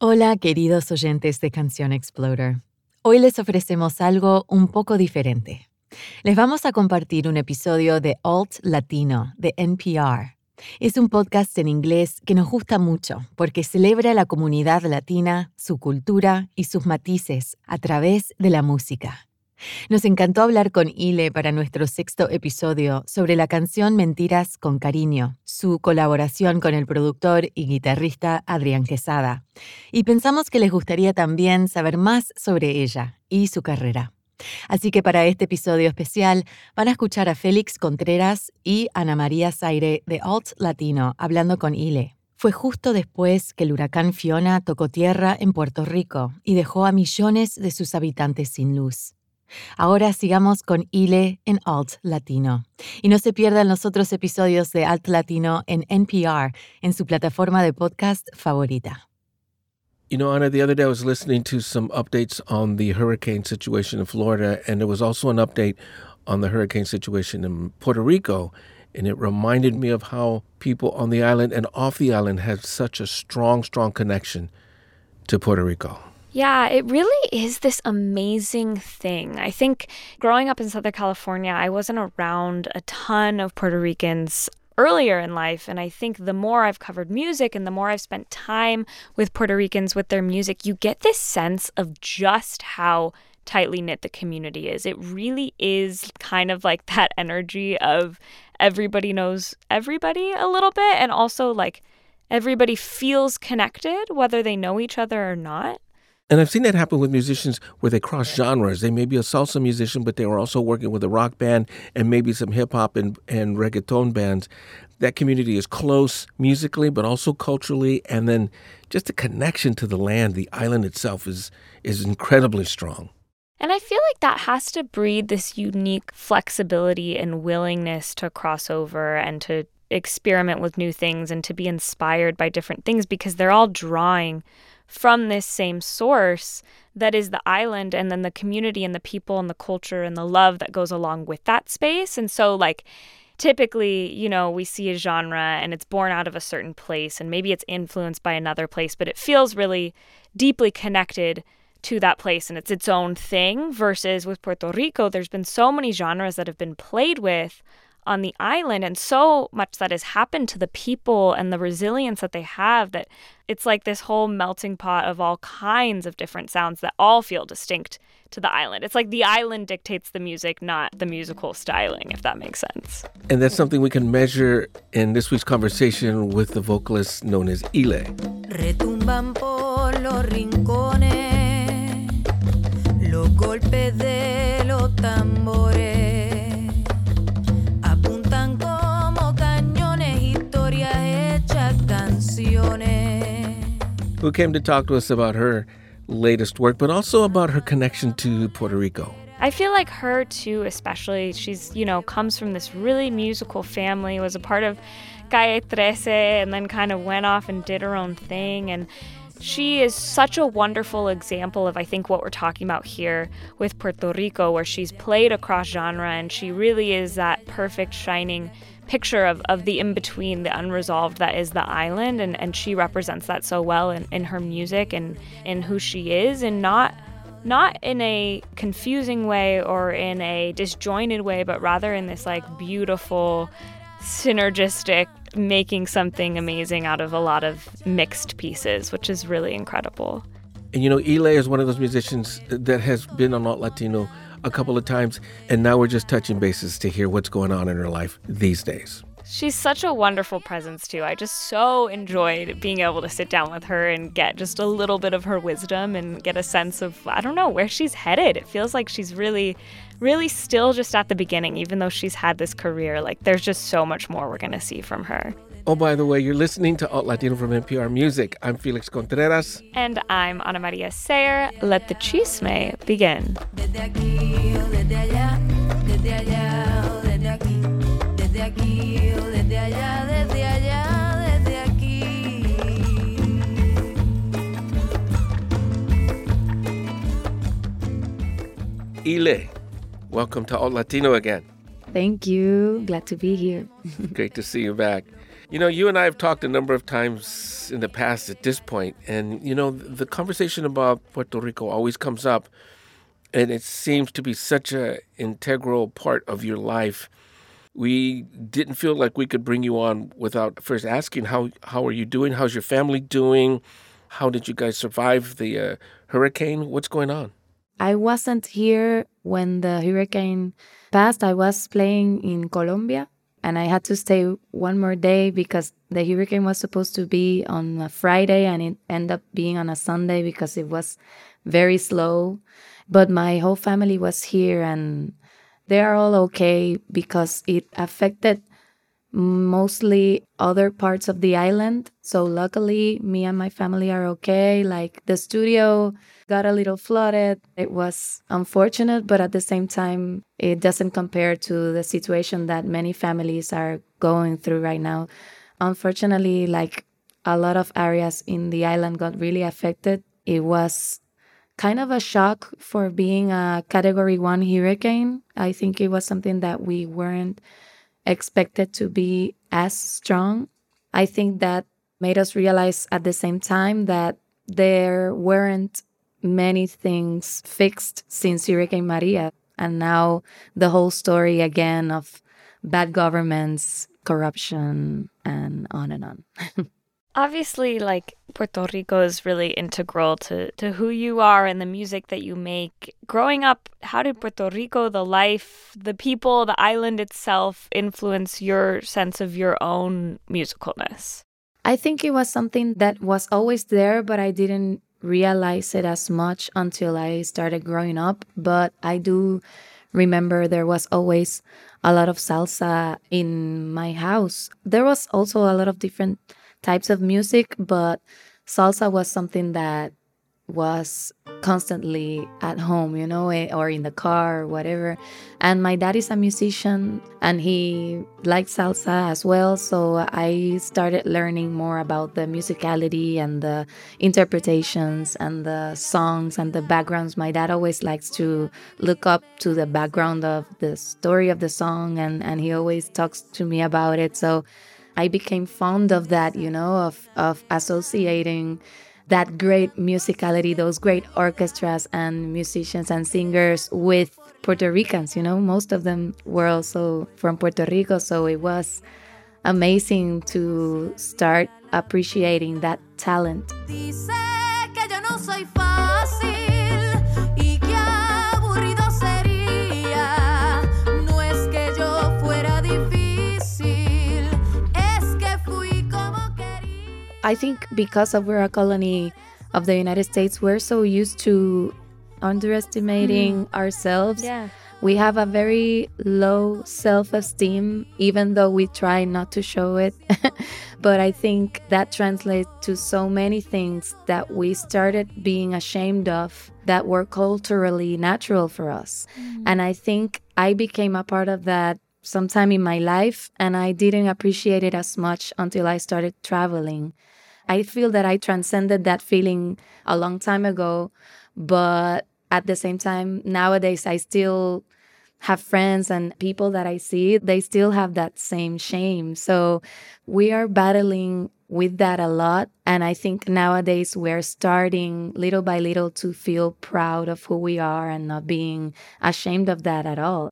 Hola, queridos oyentes de Canción Explorer. Hoy les ofrecemos algo un poco diferente. Les vamos a compartir un episodio de Alt Latino de NPR. Es un podcast en inglés que nos gusta mucho porque celebra la comunidad latina, su cultura y sus matices a través de la música. Nos encantó hablar con Ile para nuestro sexto episodio sobre la canción Mentiras con Cariño, su colaboración con el productor y guitarrista Adrián Quesada. Y pensamos que les gustaría también saber más sobre ella y su carrera. Así que para este episodio especial van a escuchar a Félix Contreras y Ana María Zaire de Alt Latino hablando con Ile. Fue justo después que el huracán Fiona tocó tierra en Puerto Rico y dejó a millones de sus habitantes sin luz. Ahora sigamos con iLe en Alt Latino. Y no se pierdan los otros episodios de Alt Latino en NPR, en su plataforma de podcast favorita. You know, Anna, the other day I was listening to some updates on the hurricane situation in Florida, and there was also an update on the hurricane situation in Puerto Rico. And it reminded me of how people on the island and off the island have such a strong, strong connection to Puerto Rico. Yeah, it really is this amazing thing. I think growing up in Southern California, I wasn't around a ton of Puerto Ricans earlier in life. And I think the more I've covered music and the more I've spent time with Puerto Ricans with their music, you get this sense of just how tightly knit the community is. It really is kind of like that energy of everybody knows everybody a little bit. And also, like, everybody feels connected, whether they know each other or not. And I've seen that happen with musicians where they cross genres. They may be a salsa musician, but they were also working with a rock band and maybe some hip hop and, and reggaeton bands. That community is close musically, but also culturally. And then just the connection to the land, the island itself is, is incredibly strong. And I feel like that has to breed this unique flexibility and willingness to cross over and to experiment with new things and to be inspired by different things because they're all drawing from this same source that is the island and then the community and the people and the culture and the love that goes along with that space. And so, like, typically, you know, we see a genre and it's born out of a certain place and maybe it's influenced by another place, but it feels really deeply connected to that place and it's its own thing. Versus with Puerto Rico, there's been so many genres that have been played with on the island and so much that has happened to the people and the resilience that they have that it's like this whole melting pot of all kinds of different sounds that all feel distinct to the island. It's like the island dictates the music, not the musical styling, if that makes sense. And that's something we can measure in this week's conversation with the vocalist known as iLe. Retumban por los rincones, los golpes de los tambores. Who came to talk to us about her latest work, but also about her connection to Puerto Rico. I feel like her too, especially. She's, you know, comes from this really musical family, was a part of Calle Trece, and then kind of went off and did her own thing. And she is such a wonderful example of, I think, what we're talking about here with Puerto Rico, where she's played across genre and she really is that perfect, shining picture of, of the in between, the unresolved that is the island. And, and she represents that so well in, in her music and in who she is, and not not in a confusing way or in a disjointed way, but rather in this like beautiful, synergistic, making something amazing out of a lot of mixed pieces, which is really incredible. And you know, iLe is one of those musicians that has been on Alt Latino a couple of times, and now we're just touching bases to hear what's going on in her life these days. She's such a wonderful presence, too. I just so enjoyed being able to sit down with her and get just a little bit of her wisdom and get a sense of, I don't know, where she's headed. It feels like she's really, really still just at the beginning, even though she's had this career. Like, there's just so much more we're going to see from her. Oh, by the way, you're listening to Alt Latino from NPR Music. I'm Felix Contreras. And I'm Ana Maria Sayre. Let the chisme begin. iLe, welcome to Alt Latino again. Thank you. Glad to be here. Great to see you back. You know, you and I have talked a number of times in the past at this point, and you know, the conversation about Puerto Rico always comes up, and it seems to be such a integral part of your life. We didn't feel like we could bring you on without first asking how how are you doing? How's your family doing? How did you guys survive the uh, hurricane? What's going on? I wasn't here when the hurricane passed. I was playing in Colombia and I had to stay one more day because the hurricane was supposed to be on a Friday and it ended up being on a Sunday because it was very slow. But my whole family was here and they are all okay because it affected mostly other parts of the island. So luckily, me and my family are okay. Like the studio got a little flooded. It was unfortunate, but at the same time, it doesn't compare to the situation that many families are going through right now. Unfortunately, like a lot of areas in the island got really affected. It was kind of a shock for being a category one hurricane. I think it was something that we weren't expected to be as strong. I think that made us realize at the same time that there weren't many things fixed since Hurricane Maria. And now the whole story again of bad governments, corruption, and on and on. Obviously, like Puerto Rico is really integral to, to who you are and the music that you make. Growing up, how did Puerto Rico, the life, the people, the island itself influence your sense of your own musicalness? I think it was something that was always there, but I didn't realize it as much until I started growing up. But I do remember there was always a lot of salsa in my house. There was also a lot of different types of music, but salsa was something that was constantly at home, you know, eh, or in the car or whatever. And my dad is a musician and he liked salsa as well. So I started learning more about the musicality and the interpretations and the songs and the backgrounds. My dad always likes to look up to the background of the story of the song and, and he always talks to me about it. So I became fond of that, you know, of, of associating that great musicality, those great orchestras and musicians and singers with Puerto Ricans. You know, most of them were also from Puerto Rico. So it was amazing to start appreciating that talent. I think because of we're a colony of the United States, we're so used to underestimating mm. ourselves. Yeah. We have a very low self esteem, even though we try not to show it. but I think that translates to so many things that we started being ashamed of that were culturally natural for us. Mm. And I think I became a part of that sometime in my life, and I didn't appreciate it as much until I started traveling. I feel that I transcended that feeling a long time ago, but at the same time, nowadays, I still have friends and people that I see, they still have that same shame. So we are battling with that a lot. And I think nowadays we're starting little by little to feel proud of who we are and not being ashamed of that at all.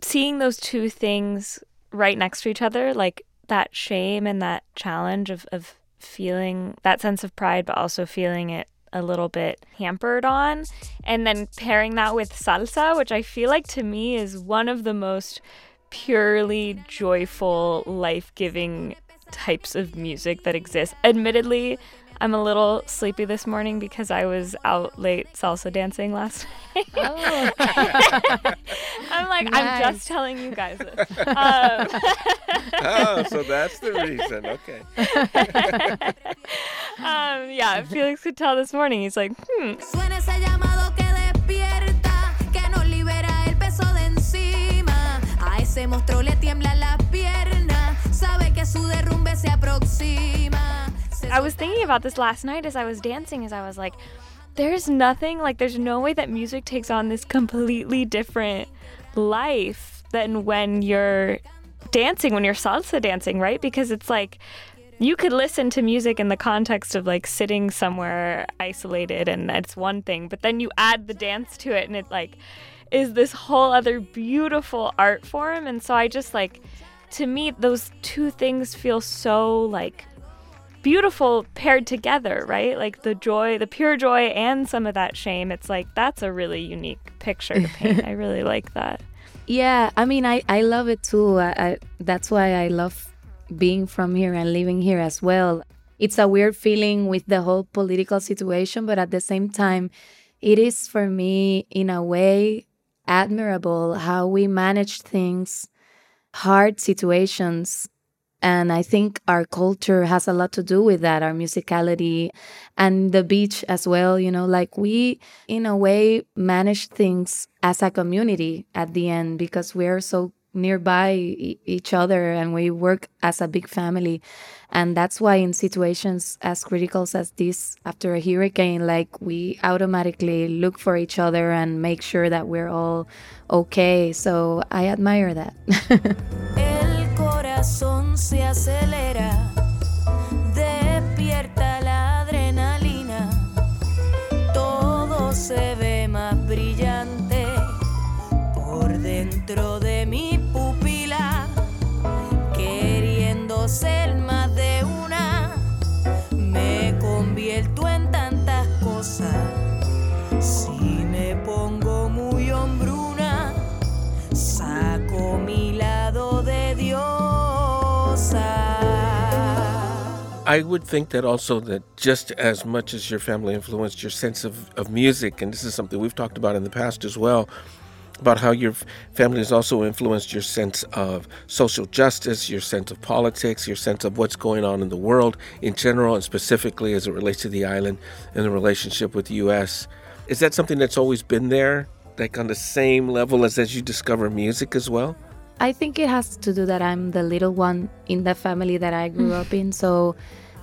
Seeing those two things right next to each other, like that shame and that challenge of, of feeling that sense of pride, but also feeling it a little bit hampered on. And then pairing that with salsa, which I feel like to me is one of the most purely joyful, life giving types of music that exist. Admittedly, I'm a little sleepy this morning because I was out late salsa dancing last night. Oh. I'm like, nice. I'm just telling you guys this. Um, oh, so that's the reason. Okay. um, yeah, Felix could tell this morning. He's like, hmm. monstruo le tiembla la pierna, sabe que su derrumbe se aproxima. I was thinking about this last night as I was dancing, as I was like, there's nothing, like, there's no way that music takes on this completely different life than when you're dancing when you're salsa dancing, right? Because it's like you could listen to music in the context of like sitting somewhere isolated and that's one thing, but then you add the dance to it and it like is this whole other beautiful art form. And so I just like to me those two things feel so like beautiful paired together, right? Like the joy, the pure joy and some of that shame. It's like that's a really unique picture to paint. I really like that. Yeah, I mean, I, I love it too. I, I, that's why I love being from here and living here as well. It's a weird feeling with the whole political situation, but at the same time, it is for me, in a way, admirable how we manage things, hard situations, and I think our culture has a lot to do with that, our musicality and the beach as well. You know, like we, in a way, manage things as a community at the end because we're so nearby each other and we work as a big family. And that's why, in situations as critical as this, after a hurricane, like we automatically look for each other and make sure that we're all okay. So I admire that. corazón se acelera, I would think that also that just as much as your family influenced your sense of, of music, and this is something we've talked about in the past as well, about how your family has also influenced your sense of social justice, your sense of politics, your sense of what's going on in the world in general, and specifically as it relates to the island and the relationship with the U.S. Is that something that's always been there, like on the same level as as you discover music as well? I think it has to do that I'm the little one in the family that I grew up in. So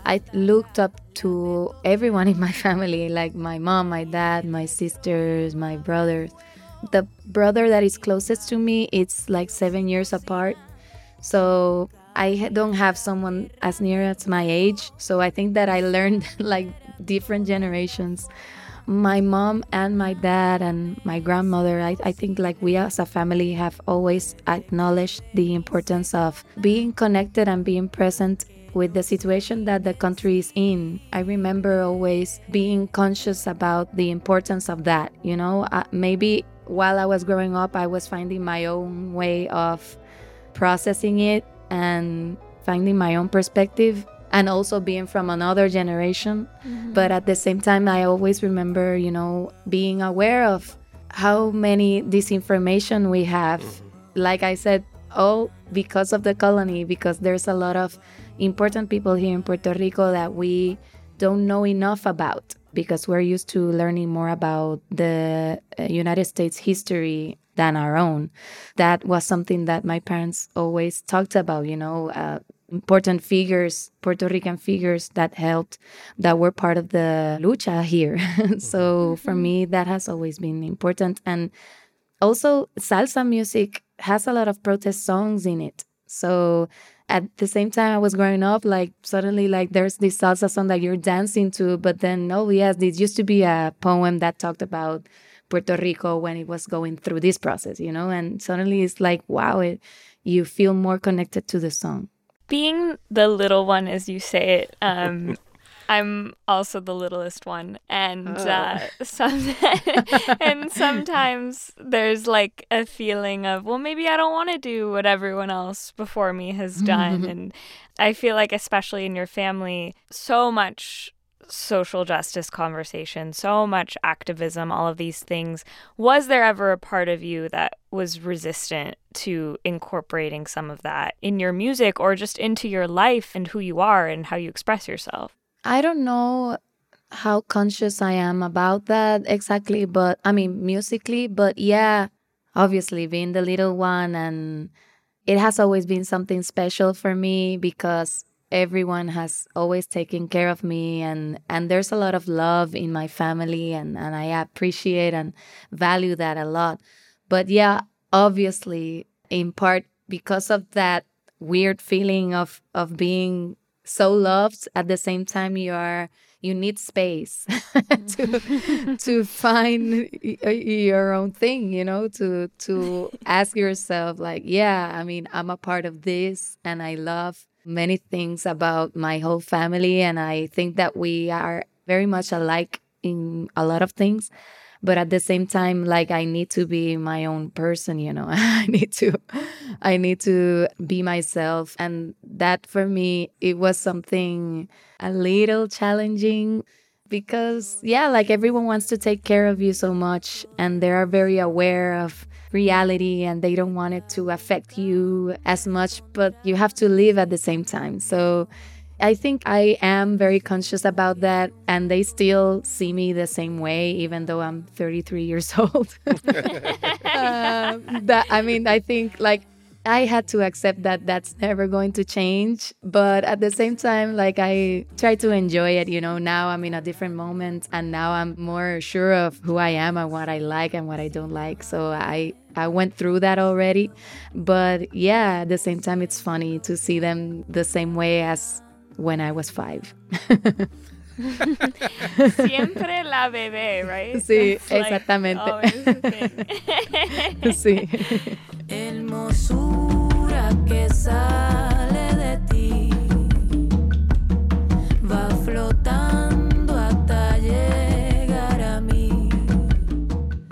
I looked up to everyone in my family, like my mom, my dad, my sisters, my brothers. The brother that is closest to me, it's like seven years apart. So I don't have someone as near as my age. So I think that I learned like different generations my mom and my dad and my grandmother, I, I think like we as a family have always acknowledged the importance of being connected and being present with the situation that the country is in. I remember always being conscious about the importance of that. You know, uh, maybe while I was growing up, I was finding my own way of processing it and finding my own perspective and also being from another generation. Mm-hmm. But at the same time, I always remember, you know, being aware of how many disinformation we have. Mm-hmm. Like I said, all because of the colony, because there's a lot of important people here in Puerto Rico that we don't know enough about because we're used to learning more about the uh, United States history than our own. That was something that my parents always talked about, you know, uh, important figures, Puerto Rican figures that helped, that were part of the lucha here. so for me, that has always been important. And also, salsa music has a lot of protest songs in it. So at the same time I was growing up, like suddenly like there's this salsa song that you're dancing to, but then oh yes, this used to be a poem that talked about Puerto Rico when it was going through this process, you know, and suddenly it's like wow, it you feel more connected to the song. Being the little one, as you say it, um, I'm also the littlest one, and oh. uh, some and sometimes there's like a feeling of well, maybe I don't want to do what everyone else before me has done, and I feel like especially in your family, so much social justice conversation, so much activism, all of these things. Was there ever a part of you that was resistant to incorporating some of that in your music or just into your life and who you are and how you express yourself? I don't know how conscious I am about that exactly, but I mean, musically, but yeah, obviously being the little one and it has always been something special for me because everyone has always taken care of me and and there's a lot of love in my family and and I appreciate and value that a lot. But yeah, obviously in part because of that weird feeling of of being so loved at the same time you are you need space to mm-hmm. to find uh, your own thing you know to to ask yourself like yeah i mean i'm a part of this and i love many things about my whole family and i think that we are very much alike in a lot of things but at the same time like i need to be my own person you know? I need to i need to be myself. And that for me it was something a little challenging because yeah like everyone wants to take care of you so much and they are very aware of reality and they don't want it to affect you as much but you have to live at the same time. So I think I am very conscious about that, and they still see me the same way, even though I'm 33 years old. uh, that I mean, I think like I had to accept that that's never going to change, but at the same time, like I try to enjoy it. You know, now I'm in a different moment, and now I'm more sure of who I am and what I like and what I don't like. So I I went through that already, but yeah, at the same time, it's funny to see them the same way as when I was five. Siempre la bebé, right? Sí, That's exactamente. Oh, like sí. Hermosura que sale de ti va flotando hasta llegar a mí.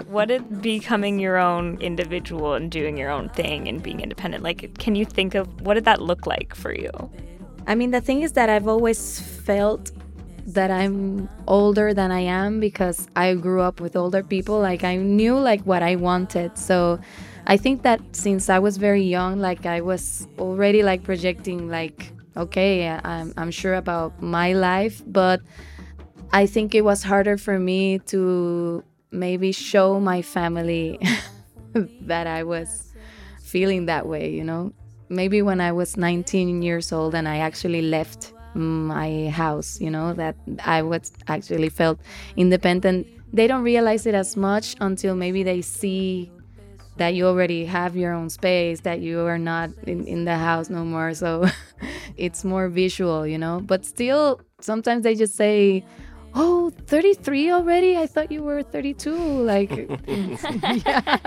What did becoming your own individual and doing your own thing and being independent like? Can you think of what did that look like for you? I mean, the thing is that I've always felt that I'm older than I am because I grew up with older people. Like I knew like what I wanted. So I think that since I was very young, like I was already like projecting like, okay, I'm, I'm sure about my life, but I think it was harder for me to maybe show my family that I was feeling that way, you know? Maybe when I was 19 years old and I actually left my house, you know, that I was actually felt independent. They don't realize it as much until maybe they see that you already have your own space, that you are not in, in the house no more. So it's more visual, you know. But still, sometimes they just say, oh 33 already? I thought you were 32 like yeah.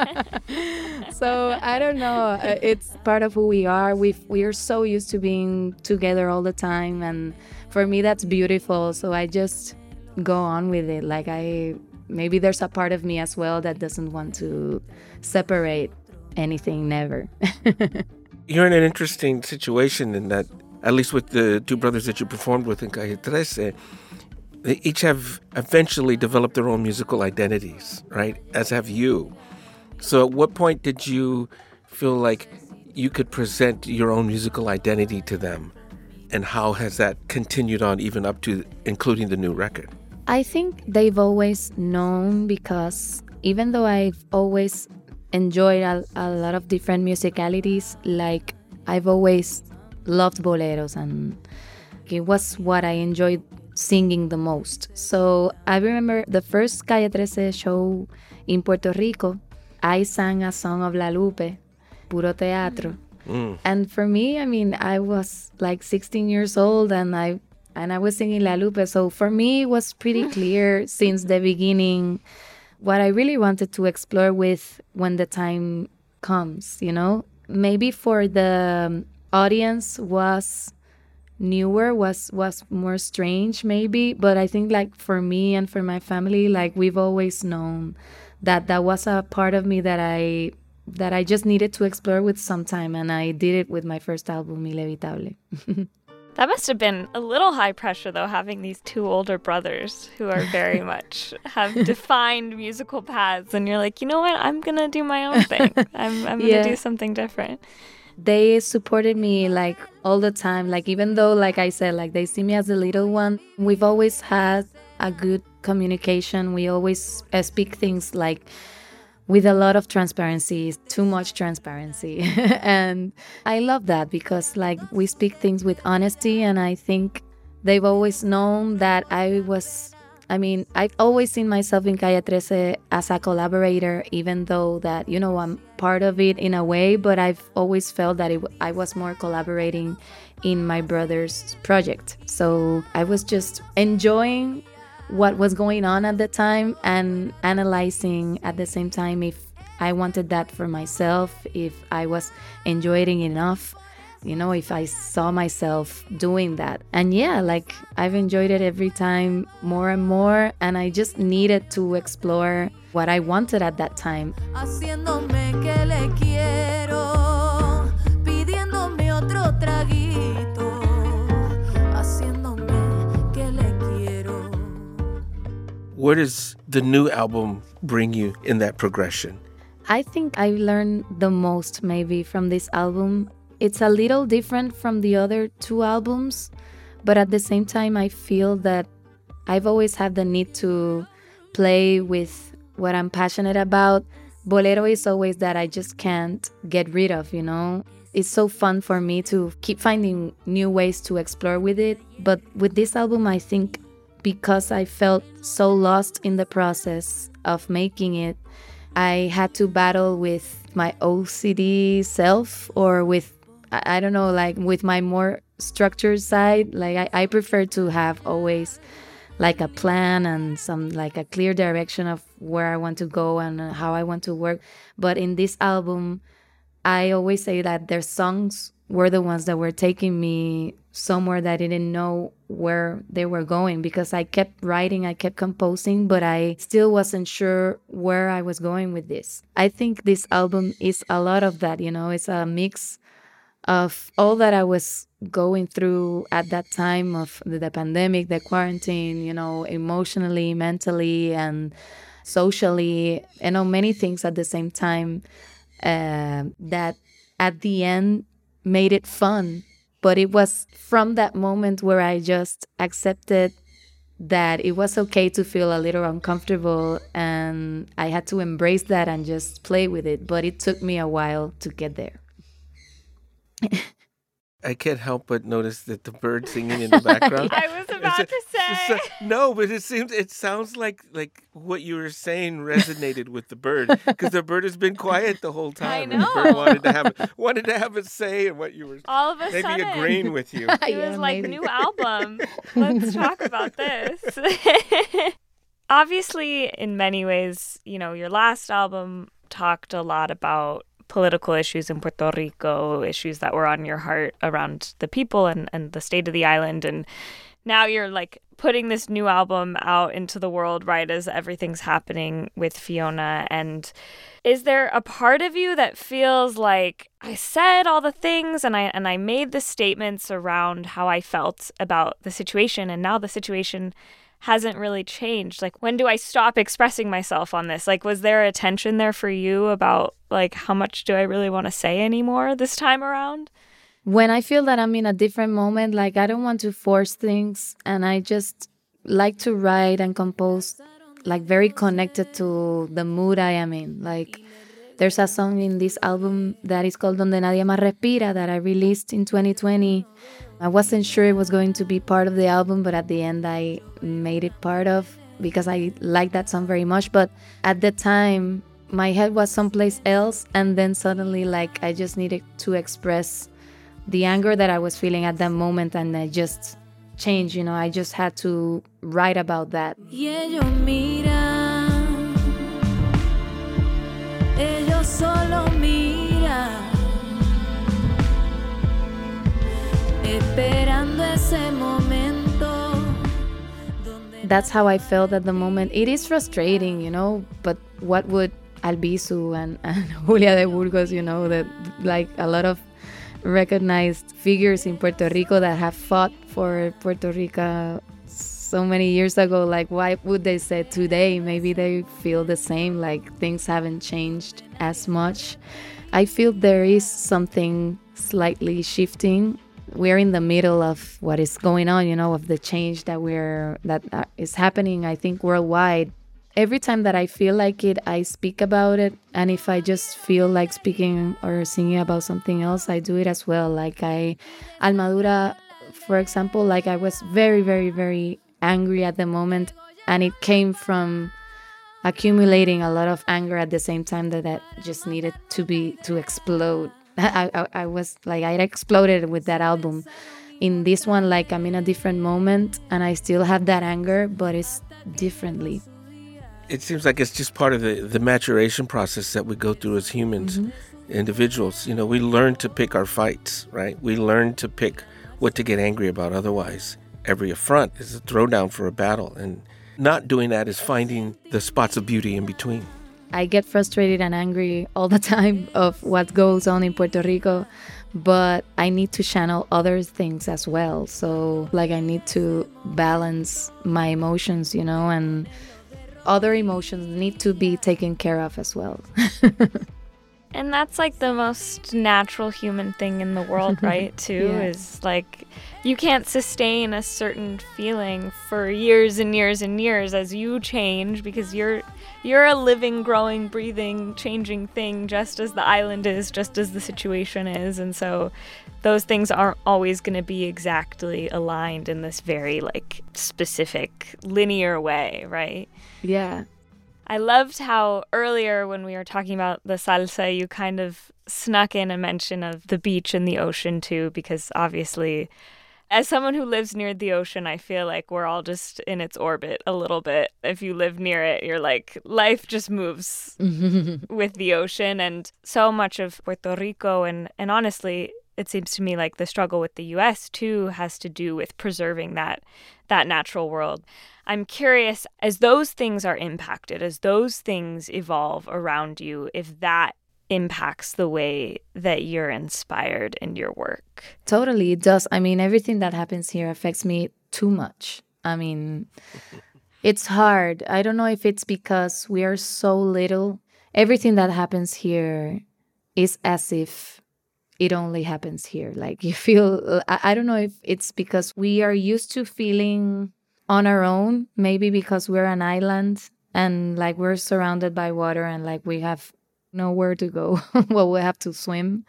so i don't know. Uh, it's part of who we are. We we are so used to being together all the time and for me that's beautiful. So i just go on with it. Like i maybe there's a part of me as well that doesn't want to separate anything never. You're in an interesting situation in that at least with the two brothers that you performed with in Calle 13 they each have eventually developed their own musical identities, right? As have you. So, at what point did you feel like you could present your own musical identity to them? And how has that continued on even up to including the new record? I think they've always known because even though I've always enjoyed a, a lot of different musicalities, like I've always loved boleros and it was what I enjoyed singing the most. So I remember the first Calle 13 show in Puerto Rico, I sang a song of La Lupe, Puro Teatro. Mm. And for me, I mean, I was like 16 years old and I and I was singing La Lupe. So for me, it was pretty clear since the beginning what I really wanted to explore with when the time comes, you know? Maybe for the audience was newer was was more strange maybe but i think like for me and for my family like we've always known that that was a part of me that i that i just needed to explore with some time and i did it with my first album iLevitable. that must have been a little high pressure though having these two older brothers who are very much have defined musical paths and you're like you know what i'm gonna do my own thing i'm, I'm gonna yeah. do something different they supported me like all the time. Like even though like i said like they see me as a little one we've always had a good communication. We always uh, speak things like with a lot of transparency too much transparency. And i love that because like we speak things with honesty and i think they've always known that i was I mean, I've always seen myself in Calle 13 as a collaborator, even though that, you know, I'm part of it in a way, but I've always felt that it, I was more collaborating in my brother's project. So I was just enjoying what was going on at the time and analyzing at the same time if I wanted that for myself, if I was enjoying enough, you know, if I saw myself doing that. And yeah, like I've enjoyed it every time more and more. And I just needed to explore what I wanted at that time. haciéndome que le quiero, pidiéndome otro traguito, haciéndome que le quiero. Where does the new album bring you in that progression? I think I learned the most maybe from this album. It's a little different from the other two albums, but at the same time, I feel that I've always had the need to play with what I'm passionate about. Bolero is always that I just can't get rid of, you know? It's so fun for me to keep finding new ways to explore with it. But with this album, I think because I felt so lost in the process of making it, I had to battle with my OCD self or with, I I don't know, like with my more structured side. Like I, I prefer to have always like a plan and some like a clear direction of where I want to go and uh, how I want to work. But in this album, I always say that their songs were the ones that were taking me somewhere that I didn't know where they were going because I kept writing, I kept composing, but I still wasn't sure where I was going with this. I think this album is a lot of that, you know, it's a mix of all that I was going through at that time of the, the pandemic, the quarantine, you know, emotionally, mentally, and socially, you know, many things at the same time uh, that at the end made it fun. But it was from that moment where I just accepted that it was okay to feel a little uncomfortable and I had to embrace that and just play with it. But it took me a while to get there. I can't help but notice that the bird singing in the background. I was about It's to say. a- no, but it seems it sounds like like what you were saying resonated with the bird because the bird has been quiet the whole time. and the bird wanted to have wanted to have a say in what you were All of a maybe sudden, agreeing with you. It Yeah, was like maybe. new album. Let's talk about this. Obviously, in many ways, you know, your last album talked a lot about political issues in Puerto Rico, issues that were on your heart around the people and, and the state of the island. And now you're like putting this new album out into the world right as everything's happening with Fiona. And is there a part of you that feels like I said all the things and I and I made the statements around how I felt about the situation and now the situation hasn't really changed. Like when do I stop expressing myself on this? Like was there a tension there for you about like how much do I really want to say anymore this time around? When I feel that I'm in a different moment, like I don't want to force things and I just like to write and compose like very connected to the mood I am in. Like there's a song in this album that is called Donde Nadie Más Respira that I released in 2020. I wasn't sure it was going to be part of the album, but at the end I made it part of because I like that song very much. But at the time, my head was someplace else, and then suddenly, like, I just needed to express the anger that I was feeling at that moment, and I just changed. You know, I just had to write about that. Y That's how I felt at the moment. It is frustrating, you know, but what would Albizu and, and Julia de Burgos, you know, that like a lot of recognized figures in Puerto Rico that have fought for Puerto Rico so many years ago, like why would they say today? Maybe they feel the same, like things haven't changed as much. I feel there is something slightly shifting. We're in the middle of what is going on, you know, of the change that we're that uh, happening. I think worldwide. Every time that I feel like it, I speak about it, and if I just feel like speaking or singing about something else, I do it as well. Like I, Almadura, for example, like I was very, very, very angry at the moment and it came from accumulating a lot of anger at the same time that that just needed to be to explode. I, I, I was like I exploded with that album. In this one, like I'm in a different moment and I still have that anger, but it's differently. It seems like it's just part of the, the maturation process that we go through as humans, mm-hmm. individuals. You know, we learn to pick our fights, right? We learn to pick what to get angry about. Otherwise, every affront is a throwdown for a battle. And not doing that is finding the spots of beauty in between. I get frustrated and angry all the time of what goes on in Puerto Rico, but I need to channel other things as well. So, like, I need to balance my emotions, you know, and other emotions need to be taken care of as well. And that's like the most natural human thing in the world, right? Too Yeah. is like you can't sustain a certain feeling for years and years and years as you change because you're you're a living, growing, breathing, changing thing just as the island is, just as the situation is. And so those things aren't always going to be exactly aligned in this very like specific linear way, right? yeah. I loved how earlier when we were talking about the salsa, you kind of snuck in a mention of the beach and the ocean too, because obviously, as someone who lives near the ocean, I feel like we're all just in its orbit a little bit. If you live near it, you're like, life just moves with the ocean. And so much of Puerto Rico, and, and honestly, it seems to me like the struggle with the US too has to do with preserving that that natural world. I'm curious as those things are impacted, as those things evolve around you, if that impacts the way that you're inspired in your work. Totally, it does. I mean, everything that happens here affects me too much. I mean, it's hard. I don't know if it's because we are so little. Everything that happens here is as if it only happens here. Like you feel, I, I don't know if it's because we are used to feeling on our own, maybe because we're an island and like we're surrounded by water and like we have nowhere to go. well, we have to swim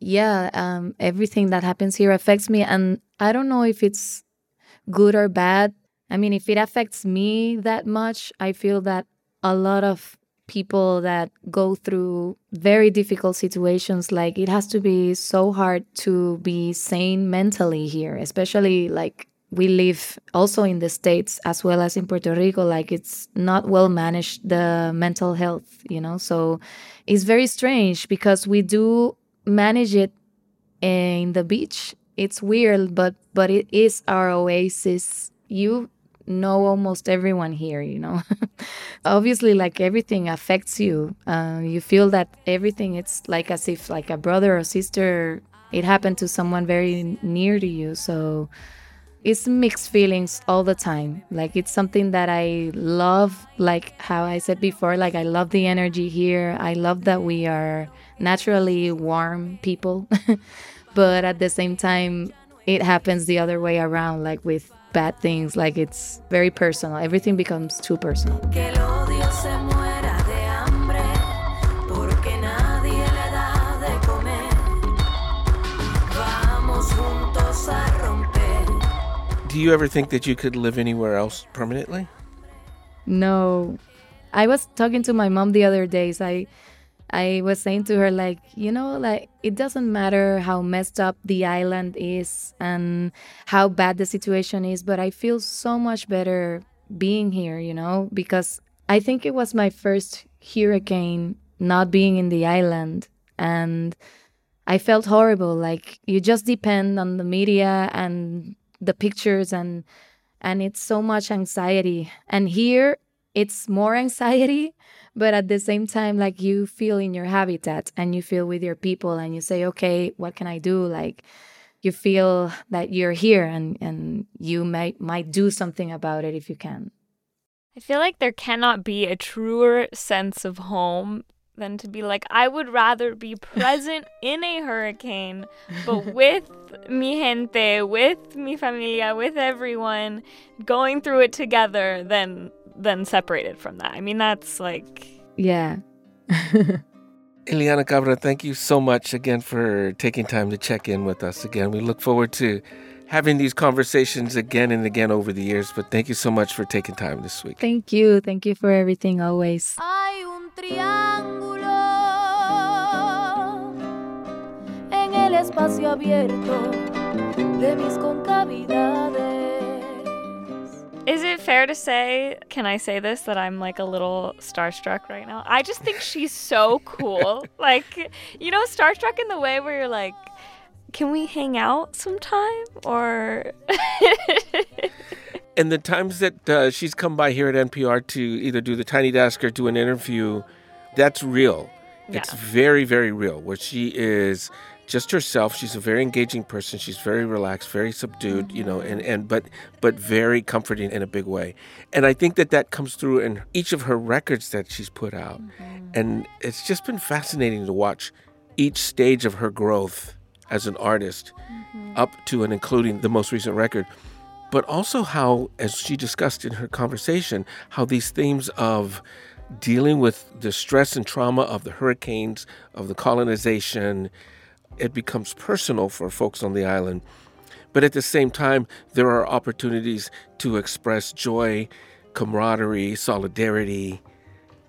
yeah um, everything that happens here affects me and i don't know if it's good or bad i mean if it affects me that much i feel that a lot of people that go through very difficult situations like it has to be so hard to be sane mentally here especially like we live also in the states as well as in Puerto Rico like it's not well managed the mental health you know? So it's very strange because we do manage it in the beach. It's weird but but it is our oasis. You know almost everyone here you know? Obviously like everything affects you. Uh, you feel that everything it's like as if like a brother or sister it happened to someone very near to you. So it's mixed feelings all the time. Like it's something that i love like how i said before like i love the energy here. I love that we are naturally warm people. But at the same time it happens the other way around like with bad things. Like it's very personal. Everything becomes too personal Do you ever think that you could live anywhere else permanently? No. I was talking to my mom the other days. I I was saying to her like, you know, like it doesn't matter how messed up the island is and how bad the situation is, but I feel so much better being here, you know, because I think it was my first hurricane not being in the island and I felt horrible like you just depend on the media and the pictures and and it's so much anxiety. And here it's more anxiety but at the same time like you feel in your habitat and you feel with your people and you say okay what can i do? Like you feel that you're here and and you might might do something about it if you can. I feel like there cannot be a truer sense of home than to be like, I would rather be present in a hurricane, but with mi gente, with mi familia, with everyone, going through it together than than separated from that. I mean, that's like yeah Ileana Cabra, thank you so much again for taking time to check in with us again. We look forward to having these conversations again and again over the years. But thank you so much for taking time this week. Thank you. Thank you for everything always. Espacio abierto de mis concavidades. Is it fair to say, can I say this, that I'm like a little starstruck right now? I just think she's so cool. like, you know, starstruck in the way where you're like, can we hang out sometime? Or. And the times that uh, she's come by here at NPR to either do the Tiny Desk or do an interview, that's real. It's very, very real. Where she is just herself. She's a very engaging person. She's very relaxed, very subdued, you know, and, and but but very comforting in a big way. And I think that that comes through in each of her records that she's put out. Mm-hmm. And it's just been fascinating to watch each stage of her growth as an artist mm-hmm. up to and including the most recent record but also how, as she discussed in her conversation, how these themes of dealing with the stress and trauma of the hurricanes, of the colonization, it becomes personal for folks on the island. But at the same time, there are opportunities to express joy, camaraderie, solidarity,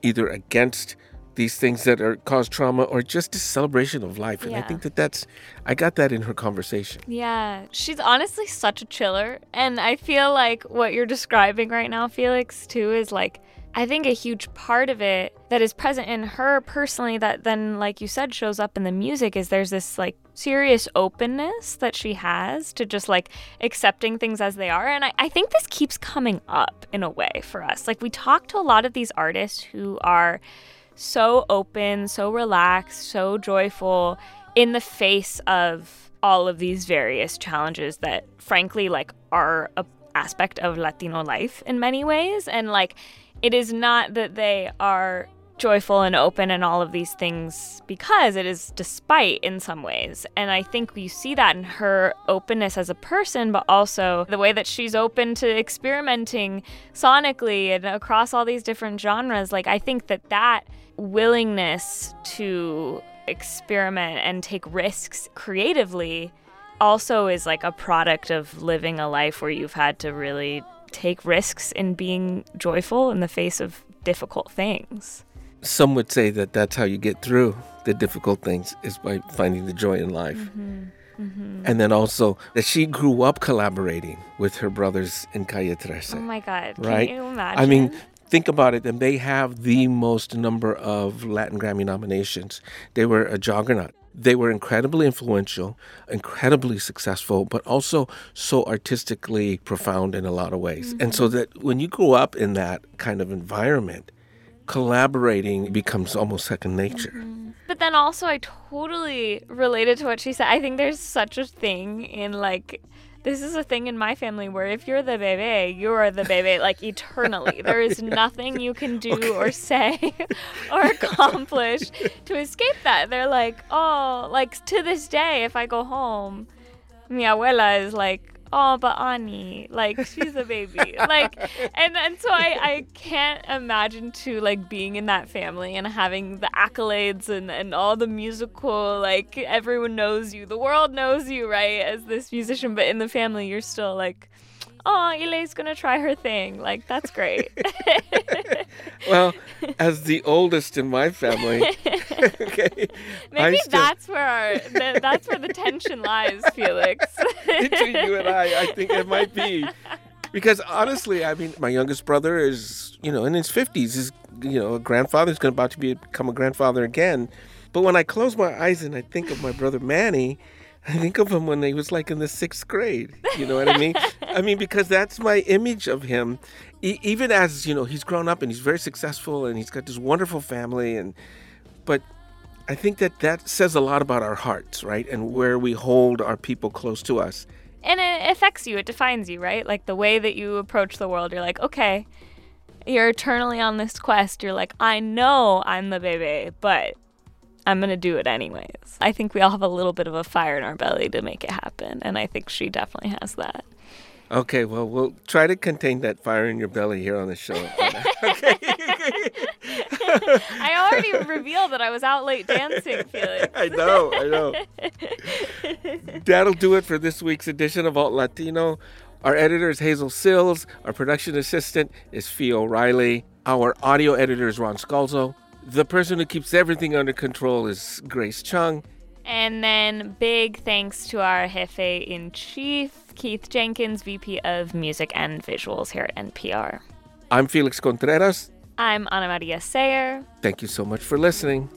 either against these things that are cause trauma or just a celebration of life. And I think that that's, I got that in her conversation. Yeah, she's honestly such a chiller. And I feel like what you're describing right now, Felix, too, is like, I think a huge part of it that is present in her personally, that then, like you said, shows up in the music is there's this like serious openness that she has to just like accepting things as they are. And I, I think this keeps coming up in a way for us. Like, we talk to a lot of these artists who are so open, so relaxed, so joyful in the face of all of these various challenges that frankly like are a aspect of Latino life in many ways and like it is not that they are joyful and open and all of these things because it is despite in some ways. And i think you see that in her openness as a person but also the way that she's open to experimenting sonically and across all these different genres. Like i think that that willingness to experiment and take risks creatively also is like a product of living a life where you've had to really take risks in being joyful in the face of difficult things. some would say that that's how you get through the difficult things is by finding the joy in life. Mm-hmm. Mm-hmm. And then also that she grew up collaborating with her brothers in Calle Trece. Oh my god, can right? you imagine? I mean, think about it. And they have the most number of Latin Grammy nominations. They were a juggernaut. They were incredibly influential, incredibly successful, but also so artistically profound in a lot of ways. And so mm-hmm. that when you grow up in that kind of environment, collaborating becomes almost second nature. Mm-hmm. But then also, I totally related to what she said. I think there's such a thing in like, this is a thing in my family where if you're the bebe, you're the bebe like eternally. there is nothing you can do or say or accomplish to escape that. They're like, oh, like to this day, if I go home, mi abuela is like, oh, but Ani, like she's a baby, like, and and so I I can't imagine to like being in that family and having the accolades and and all the musical like everyone knows you, the world knows you, right, as this musician, but in the family you're still like. Oh, iLe's gonna try her thing. Like that's great. Well, as the oldest in my family, okay, Maybe still- that's where our th- that's where the tension lies, Felix. between you and I, I think it might be. Because honestly, I mean, my youngest brother is, you know, in his 50s, is, you know, a grandfather. He's going about to be, become a grandfather again. But when I close my eyes and I think of my brother Manny, I think of him when he was like in the sixth grade. You know what I mean? I mean, because that's my image of him. E- even as, you know, he's grown up and he's very successful and he's got this wonderful family. And, but I think that that says a lot about our hearts, right? And where we hold our people close to us. and it affects you it defines you right like the way that you approach the world you're like okay you're eternally on this quest you're like i know i'm the baby but i'm gonna do it anyways i think we all have a little bit of a fire in our belly to make it happen and i think she definitely has that Okay, well, we'll try to contain that fire in your belly here on the show. okay. i already revealed that i was out late dancing felix I know, I know. That'll do it for this week's edition of Alt Latino. Our editor is Hazel Cills. Our production assistant is Fee O'Reilly. Our audio editor is Ron Scalzo. The person who keeps everything under control is Grace Chung. And then big thanks to our jefe in Chief, Keith Jenkins, VP of Music and Visuals here at NPR. I'm Felix Contreras. I'm Ana Maria Sayre. Thank you so much for listening.